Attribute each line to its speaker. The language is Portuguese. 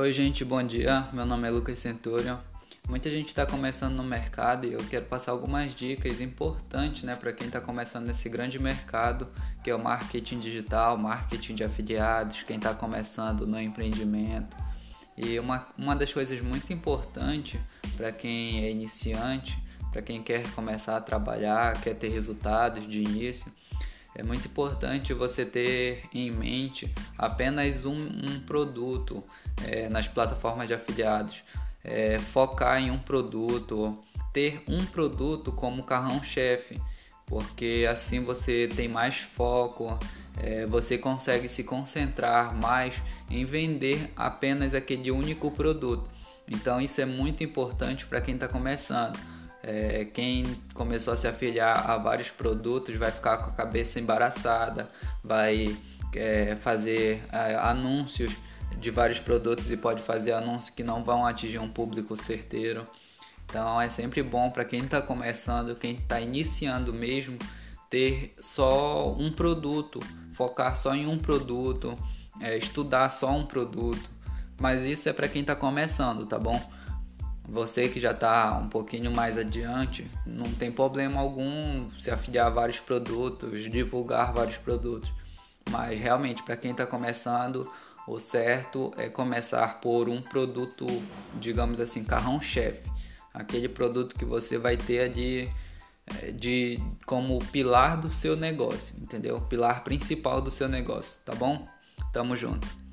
Speaker 1: Oi, gente, bom dia. Meu nome é Lucas Centurion. Muita gente está começando no mercado e eu quero passar algumas dicas importantes né, para quem está começando nesse grande mercado que é o marketing digital, marketing de afiliados, quem está começando no empreendimento. E uma, uma das coisas muito importantes para quem é iniciante, para quem quer começar a trabalhar, quer ter resultados de início, é muito importante você ter em mente apenas um, um produto é, nas plataformas de afiliados, é, focar em um produto, ter um produto como carrão-chefe, porque assim você tem mais foco, é, você consegue se concentrar mais em vender apenas aquele único produto. Então isso é muito importante para quem está começando. É, quem começou a se afiliar a vários produtos vai ficar com a cabeça embaraçada, vai é, fazer é, anúncios de vários produtos e pode fazer anúncios que não vão atingir um público certeiro. Então é sempre bom para quem está começando, quem está iniciando mesmo, ter só um produto, focar só em um produto, é, estudar só um produto. Mas isso é para quem está começando, tá bom? Você que já está um pouquinho mais adiante, não tem problema algum se afiliar a vários produtos, divulgar vários produtos. Mas realmente, para quem está começando, o certo é começar por um produto, digamos assim, carrão-chefe. Aquele produto que você vai ter de, é, de como pilar do seu negócio, entendeu? Pilar principal do seu negócio, tá bom? Tamo junto.